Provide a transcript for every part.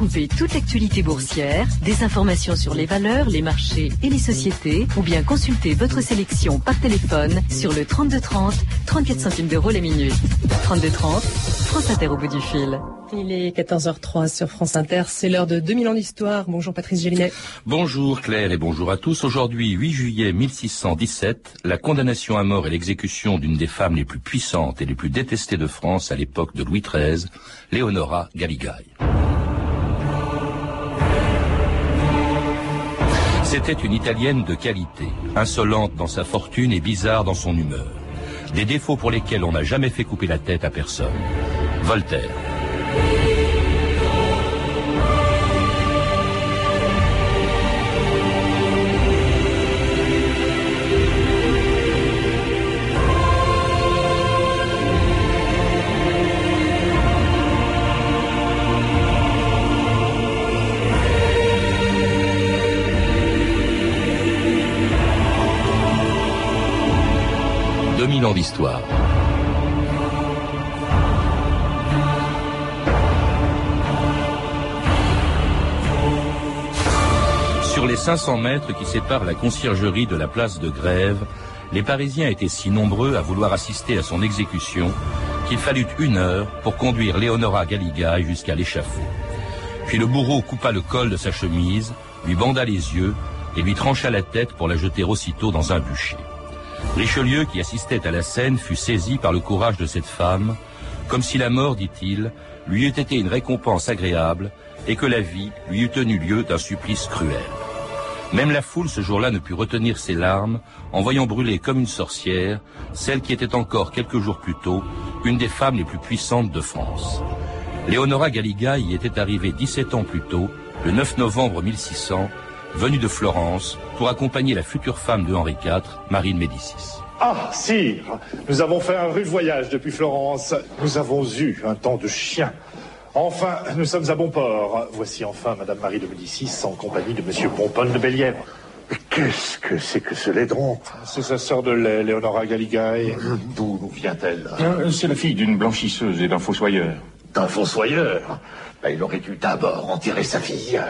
Retrouvez toute l'actualité boursière, des informations sur les valeurs, les marchés et les sociétés, ou bien consultez votre sélection par téléphone sur le 3230, 34 centimes d'euros la minute. 3230, France Inter au bout du fil. Il est 14h03 sur France Inter, c'est l'heure de 2000 ans d'histoire. Bonjour Patrice Gélinet. Bonjour Claire et bonjour à tous. Aujourd'hui, 8 juillet 1617, la condamnation à mort et l'exécution d'une des femmes les plus puissantes et les plus détestées de France à l'époque de Louis XIII, Léonora Galigai. C'était une Italienne de qualité, insolente dans sa fortune et bizarre dans son humeur. Des défauts pour lesquels on n'a jamais fait couper la tête à personne. Voltaire. 2000 ans d'histoire. Sur les 500 mètres qui séparent la conciergerie de la place de Grève, les Parisiens étaient si nombreux à vouloir assister à son exécution qu'il fallut une heure pour conduire Léonora Galigai jusqu'à l'échafaud. Puis le bourreau coupa le col de sa chemise, lui banda les yeux et lui trancha la tête pour la jeter aussitôt dans un bûcher. Richelieu, qui assistait à la scène, fut saisi par le courage de cette femme, comme si la mort, dit-il, lui eût été une récompense agréable et que la vie lui eût tenu lieu d'un supplice cruel. Même la foule ce jour-là ne put retenir ses larmes en voyant brûler comme une sorcière celle qui était encore quelques jours plus tôt une des femmes les plus puissantes de France. Léonora Galiga y était arrivée 17 ans plus tôt, le 9 novembre 1600, venue de Florence pour accompagner la future femme de Henri IV, Marie de Médicis. Ah, sire, nous avons fait un rude voyage depuis Florence. Nous avons eu un temps de chien. Enfin, nous sommes à bon port. Voici enfin Madame Marie de Médicis en compagnie de Monsieur Pomponne de Bellièvre. Qu'est-ce que c'est que ce laidron? C'est sa sœur de lait, Léonora Galigai. D'où nous vient-elle Euh, C'est la fille d'une blanchisseuse et d'un fossoyeur. D'un fossoyeur? Ben, Il aurait dû d'abord en tirer sa fille.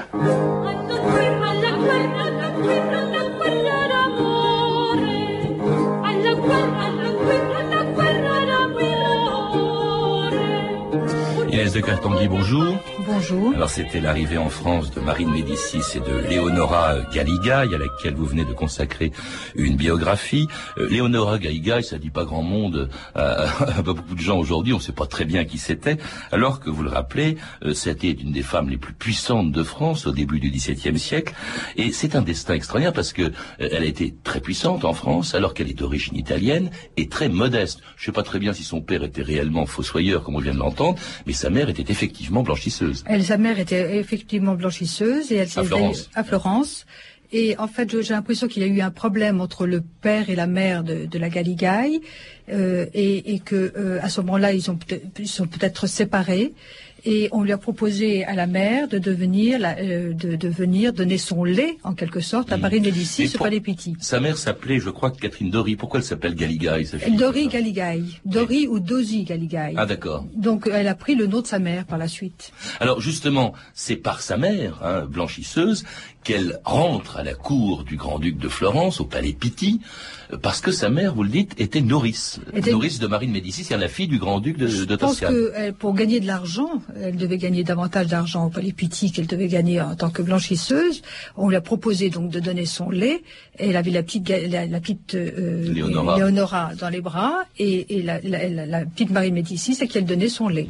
De Cartanguy, bonjour. Bonjour. Alors c'était l'arrivée en France de Marie de Médicis et de Léonora Galigai, à laquelle vous venez de consacrer une biographie. Euh, Léonora Galigai, ça dit pas grand monde à, à beaucoup de gens aujourd'hui, on ne sait pas très bien qui c'était, alors que vous le rappelez, euh, c'était une des femmes les plus puissantes de France au début du XVIIe siècle, et c'est un destin extraordinaire parce que euh, elle a été très puissante en France, alors qu'elle est d'origine italienne et très modeste. Je sais pas très bien si son père était réellement fossoyeur, comme on vient de l'entendre, mais sa mère était effectivement blanchisseuse. Elle, sa mère était effectivement blanchisseuse et elle s'est Florence. à Florence. Et en fait, j'ai l'impression qu'il y a eu un problème entre le père et la mère de, de la Galigai, euh, et, et que euh, à ce moment-là, ils ont ils sont peut-être séparés. Et on lui a proposé à la mère de devenir, la- euh, de, de venir donner son lait, en quelque sorte, à Mm. Marie Et Médicis, au pour- Palais Pitti. Sa mère s'appelait, je crois, Catherine Dory. Pourquoi elle s'appelle Galigai, Dori Galigai. Dori ou Dosi Galigai. Ah d'accord. Donc, elle a pris le nom de sa mère par la suite. Alors justement, c'est par sa mère, hein, blanchisseuse, qu'elle rentre à la cour du grand-duc de Florence, au palais Pitti, parce que sa mère, vous le dites, était nourrice. Était- Nourrice de Marie de Médicis, c'est la fille du grand-duc de, de Je pense Toscane. que pour gagner de l'argent, elle devait gagner davantage d'argent au Palais Pitti qu'elle devait gagner en tant que blanchisseuse. On lui a proposé donc de donner son lait. Elle avait la petite, la, la petite euh, Léonora. Léonora dans les bras et, et la, la- la- la petite Marie Médicis, c'est qu'elle donnait son lait.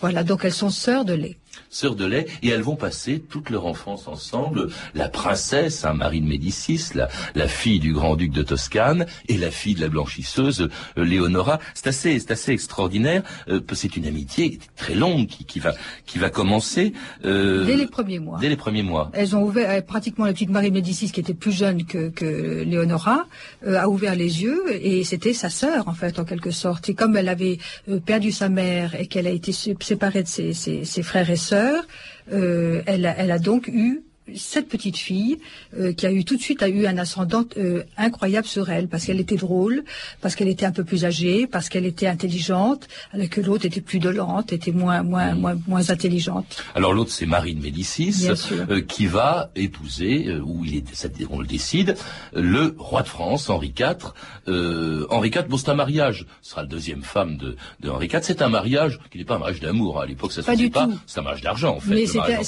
Voilà, donc elles sont sœurs de lait. Sœurs de lait, et elles vont passer toute leur enfance ensemble. La princesse, hein, Marie de Médicis, la, la fille du grand-duc de Toscane, et la fille de la blanchisseuse, euh, Léonora. C'est assez, c'est assez extraordinaire. Euh, c'est une amitié très longue qui, qui va, qui va commencer euh, Dès les premiers mois. dès les premiers mois. Elles ont ouvert, pratiquement la petite Marie Médicis, qui était plus jeune que, que Léonora, a ouvert les yeux et c'était sa sœur, en fait, en quelque sorte. Et comme elle avait perdu sa mère et qu'elle a été sé- séparée de ses, ses- ses frères et sœurs, euh, elle, elle a donc eu cette petite fille euh, qui a eu tout de suite a eu un ascendant euh, incroyable sur elle parce qu'elle était drôle, parce qu'elle était un peu plus âgée, parce qu'elle était intelligente, alors que l'autre était plus dolente, était moins moins moins, moins intelligente. Alors l'autre c'est Marie de Médicis euh, qui va épouser euh, ou il est on le décide le roi de France Henri IV. Euh, Henri IV bon c'est un mariage, ce sera la deuxième femme de, de Henri IV. C'est un mariage qui n'est pas un mariage d'amour à l'époque ça se pas pas. C'est un mariage d'argent en fait. Mais c'était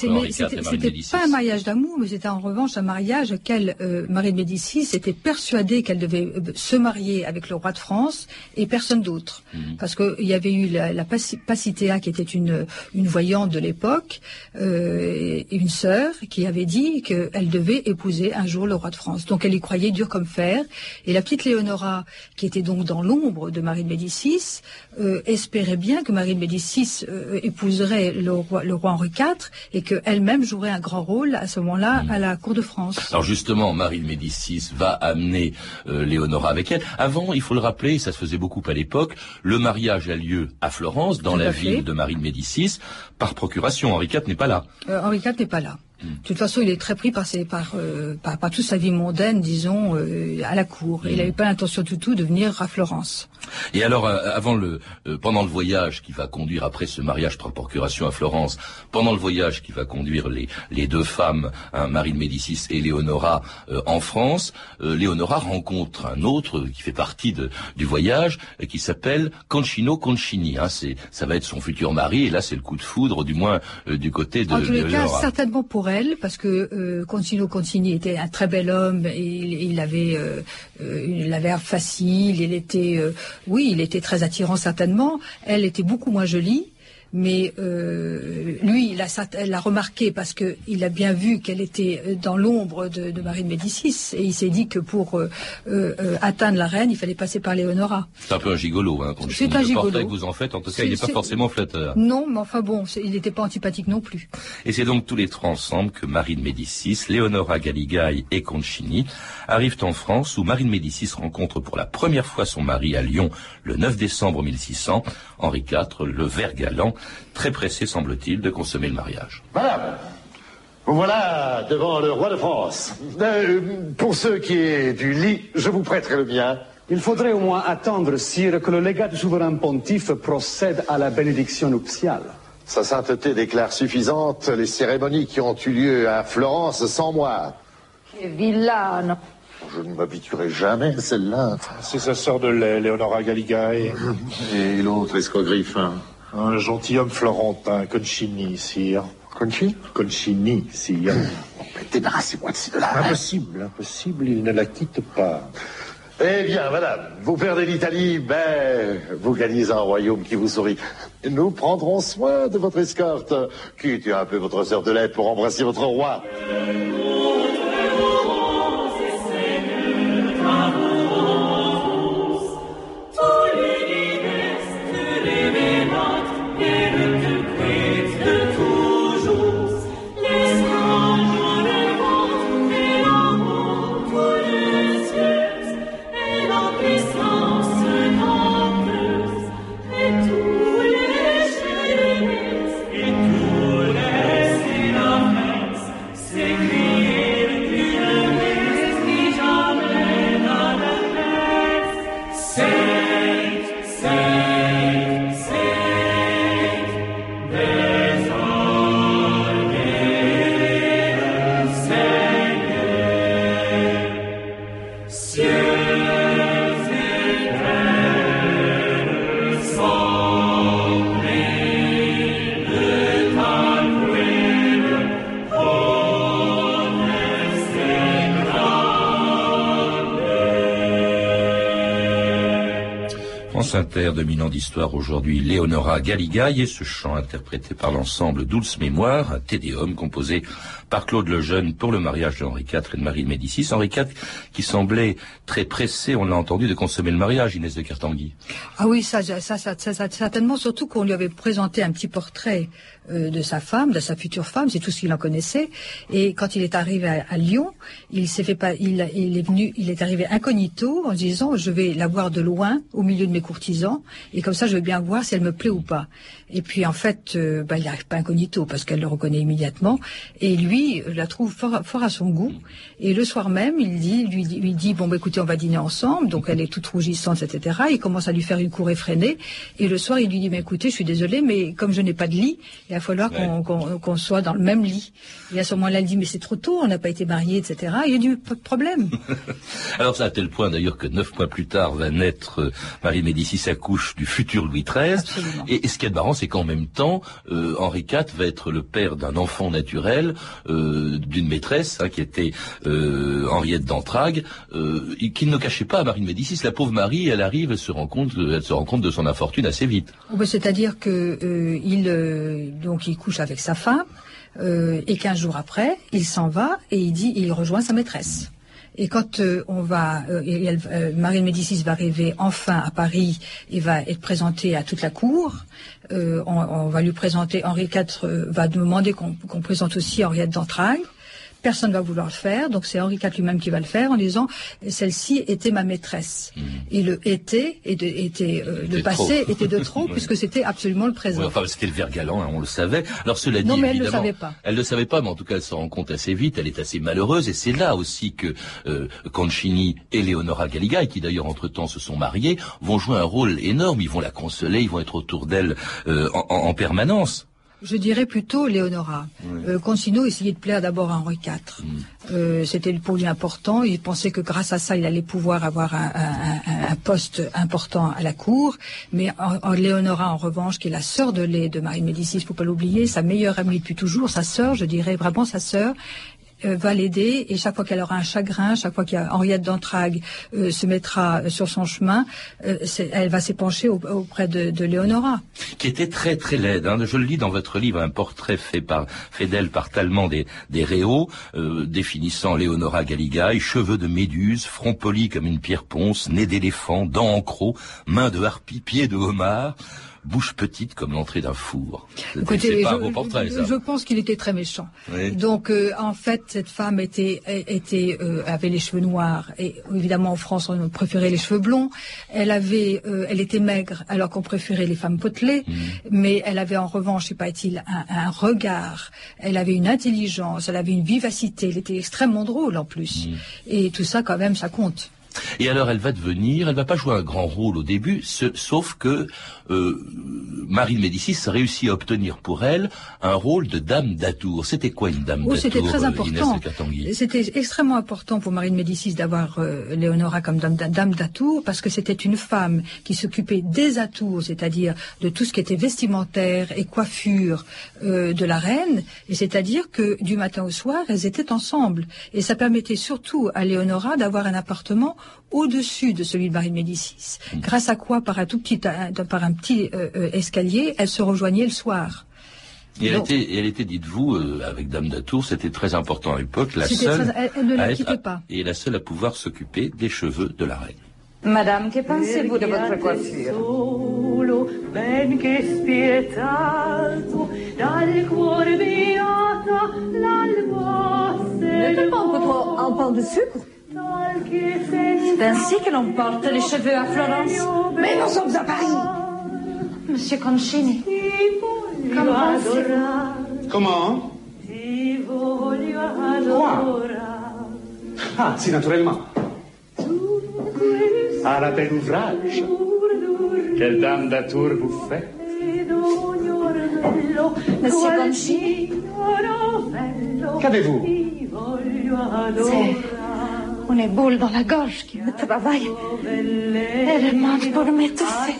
pas un mariage d'amour, mais c'était en revanche un mariage auquel euh, Marie de Médicis était persuadée qu'elle devait euh, se marier avec le roi de France et personne d'autre. Mmh. Parce qu'il y avait eu la, la Pacitea qui était une, une voyante de l'époque, euh, et une sœur qui avait dit qu'elle devait épouser un jour le roi de France. Donc elle y croyait dur comme fer. Et la petite Léonora, qui était donc dans l'ombre de Marie de Médicis, euh, espérait bien que Marie de Médicis euh, épouserait le roi, le roi Henri IV et qu'elle-même jouerait un grand rôle à ce moment-là à la cour de France. Alors justement, Marie de Médicis va amener euh, Léonora avec elle. Avant, il faut le rappeler, ça se faisait beaucoup à l'époque, le mariage a lieu à Florence, dans Tout la ville fait. de Marie de Médicis, par procuration. Henri IV n'est pas là. Euh, Henri IV n'est pas là. De toute façon, il est très pris par, ses, par, euh, par, par toute sa vie mondaine, disons, euh, à la cour. Il n'avait pas l'intention du tout de venir à Florence. Et alors, euh, avant le, euh, pendant le voyage qui va conduire après ce mariage par procuration à Florence, pendant le voyage qui va conduire les, les deux femmes, hein, Marie de Médicis et Léonora, euh, en France, Léonora rencontre un autre qui fait partie de, du voyage, qui s'appelle Concino Concini. Hein, ça va être son futur mari, et là c'est le coup de foudre, du moins du côté de, en tous les de cas, Léonora. certainement pour elle, parce que euh, Concini était un très bel homme, et il, avait, euh, il avait air facile, il était, euh, oui, il était très attirant certainement. Elle était beaucoup moins jolie. Mais euh, lui, il a, l'a remarqué parce que il a bien vu qu'elle était dans l'ombre de, de, Marie de Médicis, et il s'est dit que pour euh, euh, atteindre la reine, il fallait passer par Léonora. C'est un peu un gigolo, hein. C'est un le gigolo. portrait que vous en faites, en tout cas, il n'est pas forcément flatteur. Non, mais enfin bon, il n'était pas antipathique non plus. Et c'est donc tous les trois ensemble que Marie de Médicis, Léonora Galigai et Concini arrivent en France, où Marie de Médicis rencontre pour la première fois son mari à Lyon le 9 décembre 1600, Henri IV, le vert galant, très pressé, semble-t-il, de consommer le mariage. Madame, vous voilà devant le roi de France. Euh, pour ce qui est du lit, je vous prêterai le mien. Il faudrait au moins attendre, sire, que le légat du souverain pontife procède à la bénédiction nuptiale. Sa sainteté déclare suffisantes les cérémonies qui ont eu lieu à Florence sans moi. Che villano Je ne m'habituerai jamais à celle-là. C'est sa sœur de lait, Léonora Galigai. Et l'autre escogriffe hein. Un gentilhomme florentin, Concini, sire. Conchi Concini, sire. Débarrassez-moi de là. Impossible, impossible, il ne la quitte pas. Eh bien, madame, vous perdez l'Italie, ben, vous gagnez un royaume qui vous sourit. Nous prendrons soin de votre escorte. Quittez un peu votre sœur de lait pour embrasser votre roi. 2000 ans d'histoire aujourd'hui, Léonora Galigai et ce chant interprété par l'ensemble Dulce Mémoire, un tédéum composé par Claude Lejeune pour le mariage de Henri IV et de Marie de Médicis. Henri IV qui semblait très pressé, on l'a entendu, de consommer le mariage, Inès de Kertanguy. Ah oui, ça, ça, ça, ça, certainement, surtout qu'on lui avait présenté un petit portrait euh, de sa femme, de sa future femme, c'est tout ce qu'il en connaissait. Et quand il est arrivé à, Lyon, il s'est fait pas, il, il, est venu, il est arrivé incognito en disant je vais la voir de loin au milieu de mes courtisans et comme ça je vais bien voir si elle me plaît ou pas. Et puis en fait, euh, bah, il n'arrive pas incognito parce qu'elle le reconnaît immédiatement et lui la trouve fort, fort à son goût. Et le soir même, il dit, lui, dit- lui dit bon bah écoutez on va dîner ensemble. Donc elle est toute rougissante etc. Il commence à lui faire une cour effrénée et le soir il lui dit mais écoutez je suis désolé mais comme je n'ai pas de lit, il va falloir qu'on qu'on- qu'on soit dans le même lit. Et à ce moment-là elle dit mais c'est trop tôt, on n'a pas été mariés etc. Et il dit pas de problème. Alors ça à tel point d'ailleurs que neuf mois plus tard va naître euh, Marie Médicis accouche du futur Louis XIII. Absolument. Et, et ce qui est marrant, c'est qu'en même temps, euh, Henri IV va être le père d'un enfant naturel euh, d'une maîtresse hein, qui était euh, Henriette d'Entragues, euh, et qui ne cachait pas à Marie de Médicis. La pauvre Marie, elle arrive, elle se rend compte, elle se rend compte de son infortune assez vite. C'est-à-dire que il donc il couche avec sa femme et quinze jours après, il s'en va et il dit il rejoint sa maîtresse. Et quand euh, on va, euh, euh, Marie de Médicis va arriver enfin à Paris et va être présentée à toute la cour, on, va lui présenter Henri IV va demander qu'on présente aussi Henriette d'Entragues. Personne ne va vouloir le faire, donc c'est Henri IV lui-même qui va le faire en disant celle-ci était ma maîtresse. Et le était et de- était euh, le passé trop. était de trop puisque c'était absolument le présent. Enfin, c'était le ver galant, hein, on le savait. Alors cela dit, Non, mais elle ne le savait pas. Elle ne le savait pas, mais en tout cas, elle se rend compte assez vite. Elle est assez malheureuse, et c'est là aussi que euh, Concini et Leonora Galigai, qui d'ailleurs entre-temps se sont mariés, vont jouer un rôle énorme. Ils vont la consoler, ils vont être autour d'elle euh, en permanence. Je dirais plutôt Léonora. Euh, Concino essayait de plaire d'abord à Henri IV. Euh, C'était pour lui important. Il pensait que grâce à ça, il allait pouvoir avoir un, un- un- un poste important à la cour. Mais en, en Léonora, en revanche, qui est la sœur de lait de Marie Médicis, faut pas l'oublier, sa meilleure amie depuis toujours, sa sœur, je dirais vraiment sa sœur, va l'aider et chaque fois qu'elle aura un chagrin, chaque fois qu'Henriette d'Entragues euh, se mettra euh, sur son chemin, euh, elle va s'épancher au- auprès de, de Léonora. qui était très très laide. hein. Je le lis dans votre livre, un portrait fait par fait d'elle par Talmand des, des Réaux, euh, définissant Léonora Galigai, cheveux de méduse, front poli comme une pierre ponce, nez d'éléphant, dents en croc, mains de harpie, pieds de homard, bouche petite comme l'entrée d'un four. Écoutez, pas je, un beau portrait, je- ça. je pense qu'il était très méchant. Oui. Donc, euh, en fait, cette femme était, était euh, avait les cheveux noirs et évidemment en France on préférait les cheveux blonds. Elle avait, euh, elle était maigre alors qu'on préférait les femmes potelées, Mm. mais elle avait en revanche, sais pas, il un, un regard. Elle avait une intelligence, elle avait une vivacité. Elle était extrêmement drôle en plus. Mm. Et tout ça, quand même, ça compte. Et alors, elle va devenir, elle va pas jouer un grand rôle au début, ce- sauf que euh, Marie de Médicis réussit à obtenir pour elle un rôle de dame d'atour. C'était quoi une dame Oh, d'atour c'était très euh, important. C'était extrêmement important pour Marie de Médicis d'avoir euh, Léonora comme dame, dame d'atour parce que c'était une femme qui s'occupait des atours, c'est-à-dire de tout ce qui était vestimentaire et coiffure euh, de la reine, et c'est-à-dire que du matin au soir, elles étaient ensemble. Et ça permettait surtout à Léonora d'avoir un appartement au-dessus de celui de Marie de Médicis. Grâce à quoi, par un tout petit, un- par un petit euh, euh, escalier, elles se rejoignaient le soir. Et elle était, et elle était, dites-vous, euh, avec Dame d'Atour, c'était très important à l'époque, la seule, très- elle- elle ne la à être- quittait pas. et la seule à pouvoir s'occuper des cheveux de la reine. Madame, que pensez-vous de votre coiffure? solo, ben Ne pas un peu trop en pain de sucre C'est ainsi que l'on porte les cheveux à Florence. Mais nous sommes à Paris. Monsieur Concini, comment Comment? Adorare. Ah, si, naturellement. Ah, la belle ouvrage. Quelle dame d'atour vous fait Monsieur Concini, Qu'avez-vous? C'est une boule dans la gorge qui me travaille. Elle manque pour m'étouffer.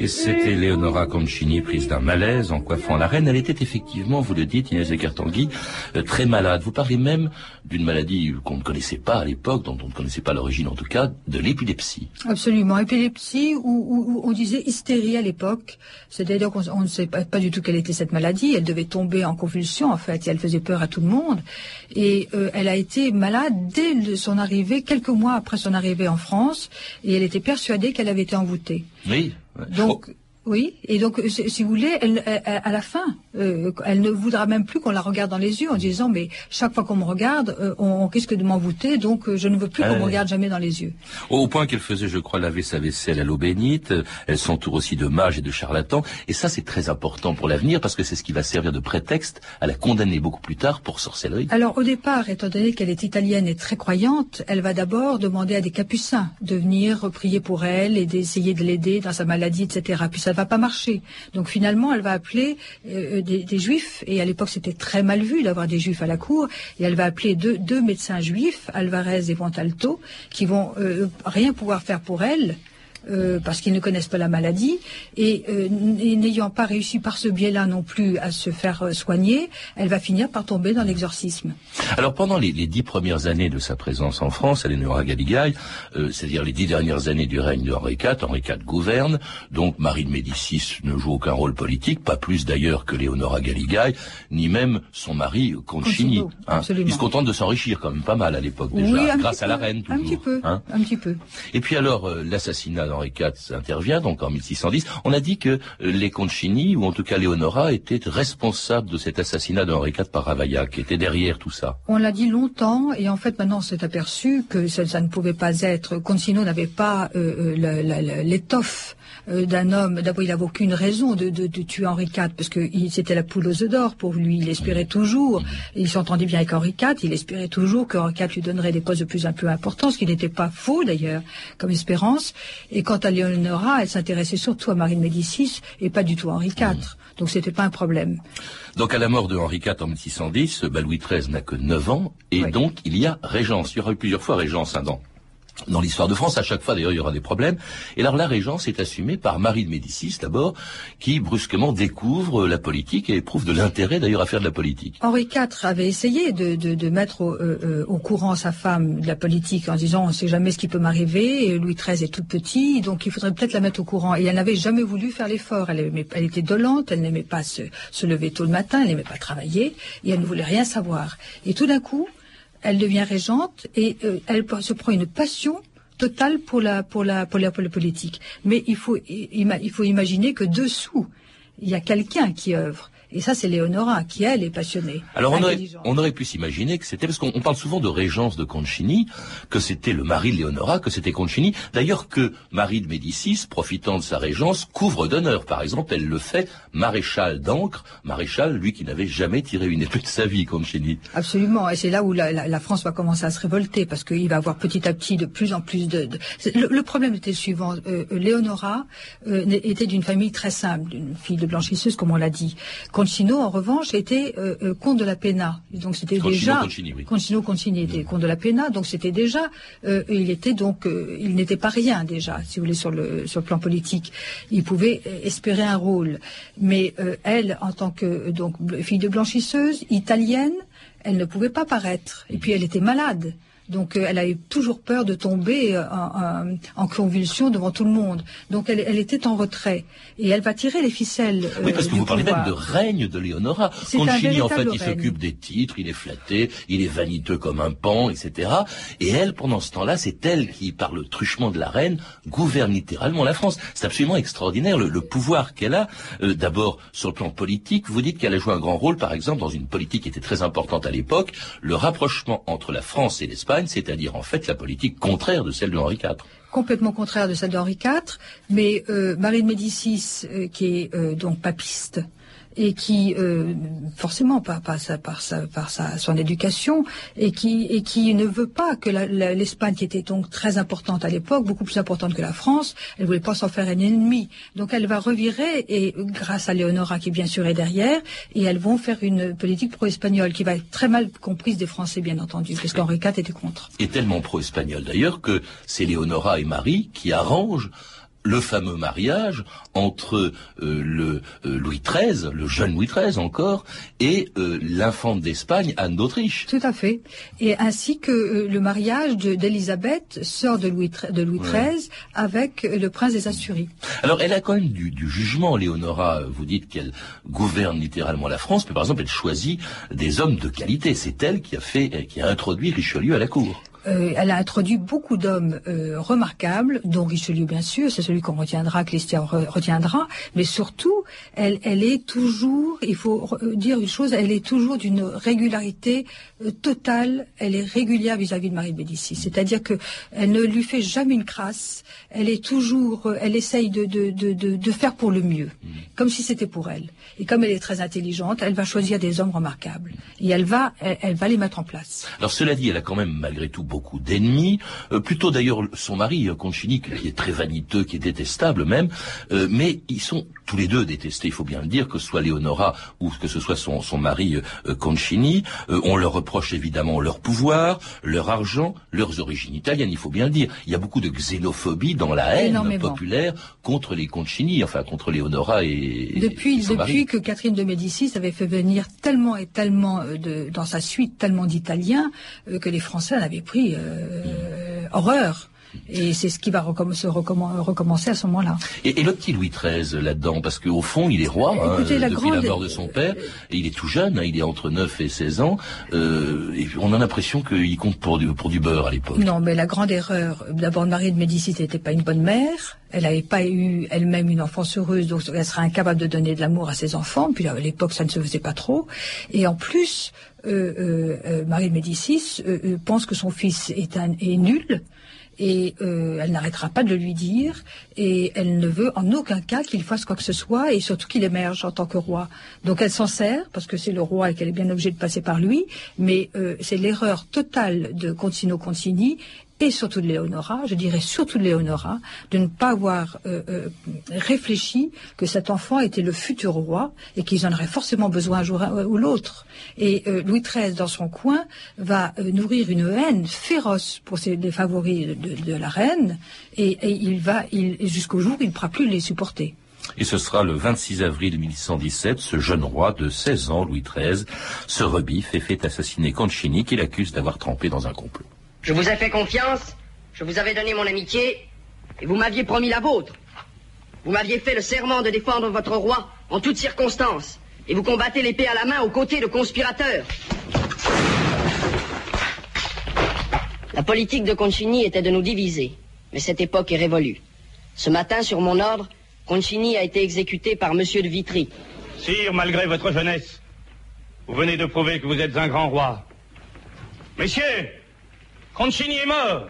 Et c'était Leonora Concini, prise d'un malaise en coiffant la reine. Elle était effectivement, vous le dites, Inès de Cartanguy, euh, très malade. Vous parlez même d'une maladie qu'on ne connaissait pas à l'époque, dont on ne connaissait pas l'origine en tout cas, de l'épilepsie. Absolument. Épilepsie ou, ou- ou on disait hystérie à l'époque. C'est-à-dire qu'on on ne sait pas, pas du tout quelle était cette maladie. Elle devait tomber en convulsion en fait et elle faisait peur à tout le monde. Et euh, elle a été malade dès son arrivée, quelques mois après son arrivée en France et elle était persuadée qu'elle avait été envoûtée. Oui. Donc Oui, et donc euh, si vous voulez, elle, elle- à la fin, euh, elle ne voudra même plus qu'on la regarde dans les yeux en disant mais chaque fois qu'on me regarde, euh, on, risque de m'envoûter, donc euh, je ne veux plus qu'on me regarde jamais dans les yeux. Au point qu'elle faisait, je crois, laver sa vaisselle à l'eau bénite. Elle s'entoure aussi de mages et de charlatans. Et ça, c'est très important pour l'avenir parce que c'est ce qui va servir de prétexte à la condamner beaucoup plus tard pour sorcellerie. Alors au départ, étant donné qu'elle est italienne et très croyante, elle va d'abord demander à des capucins de venir prier pour elle et d'essayer de l'aider dans sa maladie, etc. Puis ça ne va pas marcher. Donc finalement, elle va appeler euh, des, des juifs, et à l'époque c'était très mal vu d'avoir des juifs à la cour, et elle va appeler deux, médecins juifs, Alvarez et Montalto, qui vont euh, rien pouvoir faire pour elle. Euh, parce qu'ils ne connaissent pas la maladie et, euh, et n'ayant pas réussi par ce biais-là non plus à se faire euh, soigner, elle va finir par tomber dans l'exorcisme. Alors pendant les, les dix premières années de sa présence en France, Eleonora Galigai, euh, c'est-à-dire les dix dernières années du règne de Henri IV, Henri IV gouverne, donc Marie de Médicis ne joue aucun rôle politique, pas plus d'ailleurs que Léonora Galigai, ni même son mari Concini. Hein. Il se contente de s'enrichir quand même pas mal à l'époque déjà, Oui, un grâce à la reine Un toujours. petit peu, hein. un petit peu. Et puis alors, l'assassinat d'Henri IV intervient, donc en 1610. On a dit que euh, les Concini, ou en tout cas Léonora, étaient responsables de cet assassinat d'Henri IV par Ravaillac, qui était derrière tout ça. On l'a dit longtemps et en fait maintenant on s'est aperçu que ça, ne pouvait pas être. Concino n'avait pas euh, euh, l'étoffe d'un homme. D'abord il n'avait aucune raison de, de, de tuer Henri IV parce que c'était la poule aux œufs d'or pour lui. Il espérait toujours. Il s'entendait bien avec Henri IV. Il espérait toujours que Henri IV lui donnerait des postes de plus en plus importants, ce qui n'était pas faux d'ailleurs comme espérance. Et quant à Léonora, elle s'intéressait surtout à Marie de Médicis et pas du tout à Henri IV. Donc c'était pas un problème. Donc à la mort de Henri IV en 1610, bah, Louis XIII n'a que 9 ans, et Oui. donc il y a régence. Il y aura eu plusieurs fois régence hein, dans, dans l'histoire de France. À chaque fois, d'ailleurs, il y aura des problèmes. Et alors la régence est assumée par Marie de Médicis, d'abord, qui brusquement découvre la politique et éprouve de l'intérêt, d'ailleurs, à faire de la politique. Henri IV avait essayé de, de, de mettre au, euh, euh, au courant sa femme de la politique en disant on ne sait jamais ce qui peut m'arriver. Louis XIII est tout petit, donc il faudrait peut-être la mettre au courant. Et elle n'avait jamais voulu faire l'effort. Elle, elle était dolente, elle n'aimait pas se, se lever tôt le matin, elle n'aimait pas travailler, et elle ne voulait rien savoir. Et tout d'un coup, elle devient régente et euh, elle se prend une passion totale pour la, pour la, pour la, politique. Mais il faut, il faut imaginer que dessous, il y a quelqu'un qui œuvre. Et ça, c'est Léonora, qui, elle, est passionnée. Alors on aurait, intelligente. on aurait pu s'imaginer que c'était, parce qu'on on parle souvent de régence de Concini, que c'était le mari de Léonora, que c'était Concini. D'ailleurs que Marie de Médicis, profitant de sa régence, couvre d'honneur. Par exemple, elle le fait maréchal d'encre, maréchal, lui qui n'avait jamais tiré une épée de sa vie, Concini. Absolument, et c'est là où la, la- la France va commencer à se révolter, parce qu'il va avoir petit à petit de plus en plus de... Le, le problème était le suivant, euh, euh, Léonora euh, était d'une famille très simple, d'une fille de blanchisseuse, comme on l'a dit. Concino, en revanche, était euh, euh, comte de la Pena, donc c'était déjà... Concini, oui. Concino Concini était comte de la Pena, donc c'était déjà... euh, il était donc... euh, il n'était pas rien déjà, si vous voulez, sur le, sur le plan politique. Il pouvait euh, espérer un rôle. Mais euh, elle, en tant que donc fille de blanchisseuse, italienne, elle ne pouvait pas paraître. Et puis elle était malade. Donc euh, elle a eu toujours peur de tomber euh, en, en- en convulsion devant tout le monde. Donc elle, elle était en retrait. Et elle va tirer les ficelles. euh, Oui, parce que vous parlez même de règne de Léonora. Concini, en fait, il s'occupe des titres, il est flatté, il est vaniteux comme un pan, etc. Et elle, pendant ce temps-là, c'est elle qui, par le truchement de la reine, gouverne littéralement la France. C'est absolument extraordinaire le, le pouvoir qu'elle a. Euh, D'abord, sur le plan politique, vous dites qu'elle a joué un grand rôle, par exemple, dans une politique qui était très importante à l'époque, le rapprochement entre la France et l'Espagne, c'est-à-dire en fait la politique contraire de celle de Henri IV. complètement contraire de celle d'Henri IV, mais euh, Marie de Médicis, euh, qui est euh, donc papiste, et qui, euh, forcément, par, par, sa, par, sa, par sa, son éducation, et qui, et qui ne veut pas que l'Espagne, qui était donc très importante à l'époque, beaucoup plus importante que la France, elle voulait pas s'en faire un ennemi. Donc elle va revirer, et grâce à Léonora, qui bien sûr est derrière, et elles vont faire une politique pro-espagnole, qui va être très mal comprise des Français, bien entendu, parce qu'Henri IV était contre. est tellement pro-espagnol d'ailleurs que c'est Léonora et Marie qui arrangent le fameux mariage entre euh, le euh, Louis XIII, le jeune Louis XIII encore, et euh, l'infante d'Espagne, Anne d'Autriche. Tout à fait. Et ainsi que le mariage de- d'Élisabeth, sœur de Louis, XIII de Louis Ouais. XIII, avec le prince des Asturies. Alors elle a quand même du, du jugement, Léonora. Vous dites qu'elle gouverne littéralement la France, mais par exemple elle choisit des hommes de qualité. C'est elle qui a fait, qui a introduit Richelieu à la cour. Euh, elle a introduit beaucoup d'hommes euh, remarquables, dont Richelieu bien sûr, c'est celui qu'on retiendra, que retiendra, mais surtout, elle, est toujours, il faut re- dire une chose, elle est toujours d'une régularité euh, totale, elle est régulière vis-à-vis de Marie de Médicis, c'est-à-dire que elle ne lui fait jamais une crasse, elle est toujours, euh, elle essaye de, faire pour le mieux, comme si c'était pour elle. Et comme elle est très intelligente, elle va choisir des hommes remarquables, et elle va, elle va les mettre en place. Alors cela dit, elle a quand même malgré tout beaucoup d'ennemis, euh, plutôt d'ailleurs son mari euh, Concini qui est très vaniteux, qui est détestable même, euh, mais ils sont tous les deux détestés, il faut bien le dire, que ce soit Leonora ou que ce soit son, son mari euh, Concini. Euh, on leur reproche évidemment leur pouvoir, leur argent, leurs origines italiennes, il faut bien le dire. Il y a beaucoup de xénophobie dans la haine Énormément. populaire contre les Concini, enfin contre Leonora et, et Depuis, son mari. depuis que Catherine de Médicis avait fait venir tellement et tellement de, dans sa suite tellement d'Italiens que les Français en avaient pris euh, horreur. Et c'est ce qui va recomm- se recommen- recommencer à ce moment-là. Et, et le petit Louis XIII là-dedans, parce qu'au fond, il est roi hein, Écoutez, la depuis la grande- mort de son père, et il est tout jeune, hein, il est entre 9 et 16 ans, euh, et on a l'impression qu'il compte pour du, pour du beurre à l'époque. Non, mais la grande erreur, d'abord Marie de Médicis n'était pas une bonne mère. Elle n'avait pas eu elle-même une enfance heureuse, donc elle serait incapable de donner de l'amour à ses enfants. Puis à l'époque, ça ne se faisait pas trop. Et en plus, euh, euh, euh, Marie de Médicis euh, euh, pense que son fils est, un, est nul. Et euh, elle n'arrêtera pas de le lui dire, et elle ne veut en aucun cas qu'il fasse quoi que ce soit, et surtout qu'il émerge en tant que roi. Donc elle s'en sert, parce que c'est le roi et qu'elle est bien obligée de passer par lui, mais euh, c'est l'erreur totale de Concino Concini, et surtout de Léonora, je dirais surtout de Léonora, de ne pas avoir euh, euh, réfléchi que cet enfant était le futur roi et qu'ils en auraient forcément besoin un jour ou l'autre. Et euh, Louis XIII, dans son coin, va nourrir une haine féroce pour ses, les favoris de, la reine et, il va, jusqu'au jour il ne pourra plus les supporter. Et ce sera le 26 avril 1117, ce jeune roi de 16 ans, Louis XIII, se rebiffe et fait assassiner Concini, qu'il accuse d'avoir trempé dans un complot. Je vous ai fait confiance, je vous avais donné mon amitié, et vous m'aviez promis la vôtre. Vous m'aviez fait le serment de défendre votre roi en toutes circonstances, et vous combattez l'épée à la main aux côtés de conspirateurs. La politique de Concini était de nous diviser, mais cette époque est révolue. Ce matin, sur mon ordre, Concini a été exécuté par Monsieur de Vitry. Sire, malgré votre jeunesse, vous venez de prouver que vous êtes un grand roi. Messieurs, Concini est mort.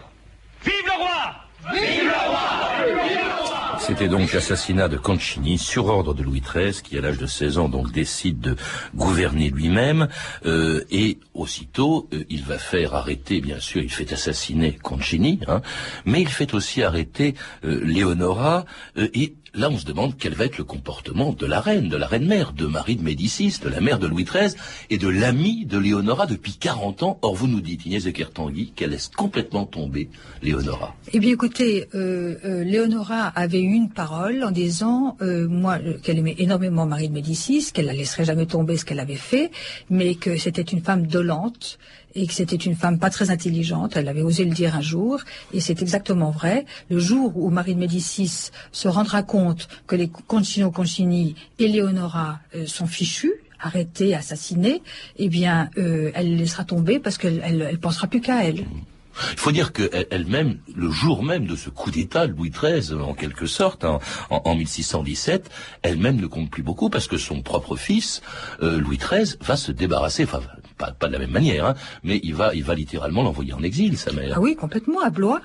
Vive le roi. Vive le roi. C'était donc l'assassinat de Concini sur ordre de Louis XIII, qui à l'âge de 16 ans donc décide de gouverner lui-même, euh, et aussitôt euh, il va faire arrêter, bien sûr, il fait assassiner Concini, hein, mais il fait aussi arrêter euh, Léonora, euh, et là on se demande quel va être le comportement de la reine, de la reine-mère, de Marie de Médicis, de la mère de Louis XIII, et de l'amie de Léonora depuis 40 ans. Or vous nous dites, Inès de Kertanguy, qu'elle laisse complètement tomber Léonora. Eh bien, écoutez, euh, euh, Léonora avait eu une parole en disant, euh, moi, qu'elle aimait énormément Marie de Médicis, qu'elle la laisserait jamais tomber ce qu'elle avait fait, mais que c'était une femme dolente et que c'était une femme pas très intelligente. Elle avait osé le dire un jour, et c'est exactement vrai. Le jour où Marie de Médicis se rendra compte que les Concino Concini et Léonora euh, sont fichus, arrêtés, assassinés, eh bien, euh, elle laissera tomber parce qu'elle elle, elle pensera plus qu'à elle. Il faut dire qu'elle-même, le jour même de ce coup d'État, Louis XIII, en quelque sorte, en, en, en 1617, elle-même ne compte plus beaucoup parce que son propre fils, euh, Louis XIII, va se débarrasser, pas, de la même manière, hein, mais il va, il va littéralement l'envoyer en exil, sa mère. Ah oui, complètement, à Blois.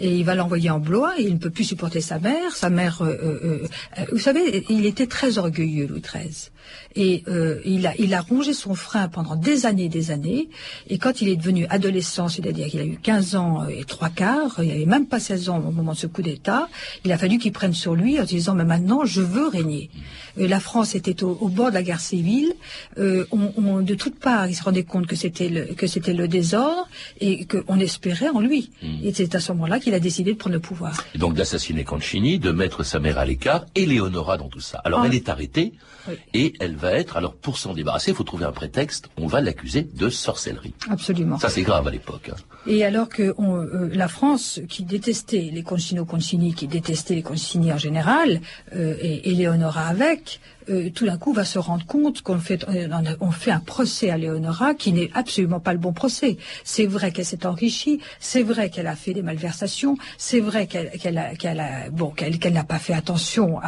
Et il va l'envoyer en Blois et il ne peut plus supporter sa mère. Sa mère, euh, euh, euh, vous savez, il était très orgueilleux, Louis XIII. Et euh, il, a, il a rongé son frein pendant des années des années. Et quand il est devenu adolescent, c'est-à-dire qu'il a eu 15 ans et trois quarts, il n'avait même pas 16 ans au moment de ce coup d'État, il a fallu qu'il prenne sur lui en disant, mais maintenant, je veux régner. Et la France était au, au, bord de la guerre civile. On, on, de toutes parts, il se rendait compte que c'était le, que le désordre et qu'on espérait en lui. Mmh. Et c'est à ce moment-là qu'il a décidé de prendre le pouvoir. Et donc d'assassiner Concini, de mettre sa mère à l'écart et Léonora dans tout ça. Alors ah. elle est arrêtée oui. et elle va être, alors pour s'en débarrasser, il faut trouver un prétexte, on va l'accuser de sorcellerie. Absolument. Ça c'est grave à l'époque. Hein. Et alors que on, euh, la France, qui détestait les Concino Concini, qui détestait les Concini en général, euh, et, et Léonora avec, euh, tout d'un coup va se rendre compte qu'on fait, euh, on, fait un procès à Léonora qui n'est absolument pas le bon procès. C'est vrai qu'elle s'est enrichie, c'est vrai qu'elle a fait des malversations, c'est vrai qu'elle qu'elle bon qu'elle qu'elle n'a pas fait attention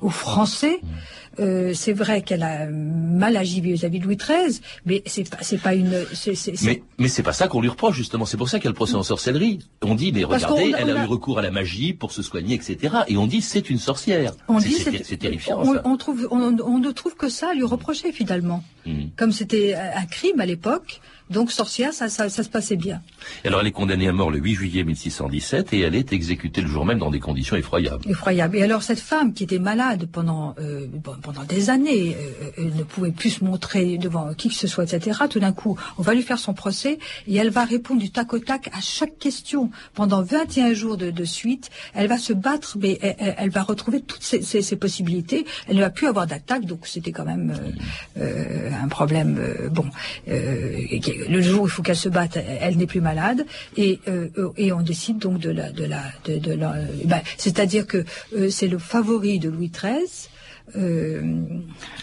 aux Français. Euh, c'est vrai qu'elle a mal agi vis-à-vis de Louis XIII, mais c'est pas c'est pas une c'est- c'est- c'est- Mais, mais c'est pas ça qu'on lui reproche, justement. C'est pour ça qu'il y a le procès en sorcellerie. On dit, mais regardez, a- elle a, a- eu recours à la magie pour se soigner, etc. Et on dit, c'est une sorcière. On dit c'est, terrifiant, on, ça. on trouve, on, on ne trouve que ça à lui reprocher finalement. Mhm. Comme c'était un crime à l'époque, donc sorcière, ça, ça, ça se passait bien. Et alors, elle est condamnée à mort le 8 juillet 1617 et elle est exécutée le jour même dans des conditions effroyables. Effroyable. Et alors cette femme qui était malade pendant euh, bon, pendant des années, euh, euh, ne pouvait plus se montrer devant qui que ce soit, etc. Tout d'un coup, on va lui faire son procès et elle va répondre du tac au tac à chaque question pendant 21 jours de, de suite. Elle va se battre, mais elle, elle- elle va retrouver toutes ses, ses- ses possibilités. Elle ne va plus avoir d'attaque, donc c'était quand même euh, euh, un problème. euh, bon, euh, qui- le jour où il faut qu'elle se batte, elle, n'est plus malade et euh, euh, et on décide donc de la de la de, de la. euh, ben, C'est-à-dire que euh, c'est le favori de Louis XIII. Euh,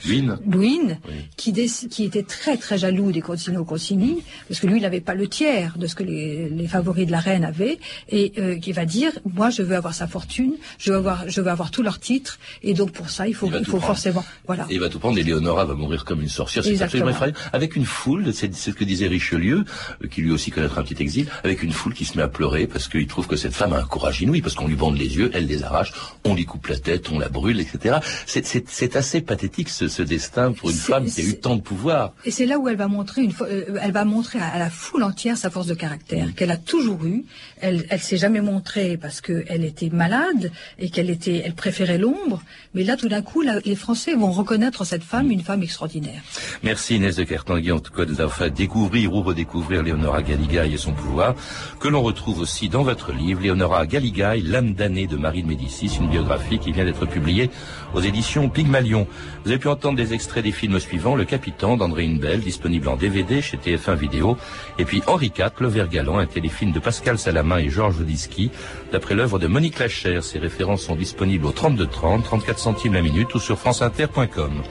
Luynes qui, était très très jaloux des Concino Concini, parce que lui il n'avait pas le tiers de ce que les, les favoris de la reine avaient, et euh, qui va dire moi je veux avoir sa fortune, je veux avoir je veux avoir tous leurs titres, et donc pour ça il faut Il il forcément voilà. Et il va tout prendre, et Léonora va mourir comme une sorcière, c'est absolument effrayant. Avec une foule, c'est c'est ce que disait Richelieu, euh, qui lui aussi connaîtra un petit exil, avec une foule qui se met à pleurer parce qu'il trouve que cette femme a un courage inouï, parce qu'on lui bande les yeux, elle les arrache, on lui coupe la tête, on la brûle, etc. C'est- C'est assez pathétique ce, ce destin pour une femme qui a eu tant de pouvoir. Et c'est là où elle va montrer une euh, elle va montrer à, à la foule entière sa force de caractère qu'elle a toujours eu. Elle, elle s'est jamais montrée parce qu'elle était malade et qu'elle était, elle préférait l'ombre. Mais là, tout d'un coup, là, les Français vont reconnaître cette femme une femme extraordinaire. Merci Inès de Kertanguy en tout cas de nous avoir fait découvrir ou redécouvrir Léonora Galigaï et son pouvoir, que l'on retrouve aussi dans votre livre, Léonora Galigaï, l'âme damnée de Marie de Médicis, une biographie qui vient d'être publiée aux éditions Pygmalion. Vous avez pu entendre des extraits des films suivants, Le Capitan d'André Hunebelle, disponible en DVD chez TF1 Vidéo, et puis Henri IV, Le Vert Galant, un téléfilm de Pascal Salamin et Georges Disky, d'après l'œuvre de Monique Lachère. Ces références sont disponibles au 3230, 34 centimes la minute ou sur franceinter.com.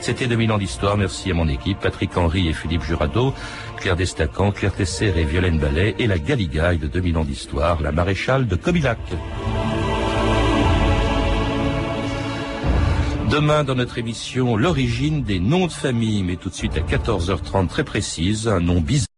C'était 2000 ans d'histoire. Merci à mon équipe, Patrick Henry et Philippe Jurado, Claire Destacan, Claire Tesser et Violaine Ballet, et la Galigaille de 2000 ans d'histoire, la maréchale de Comilac. Demain, dans notre émission, l'origine des noms de famille, mais tout de suite à 14h30 très précise, un nom bizarre.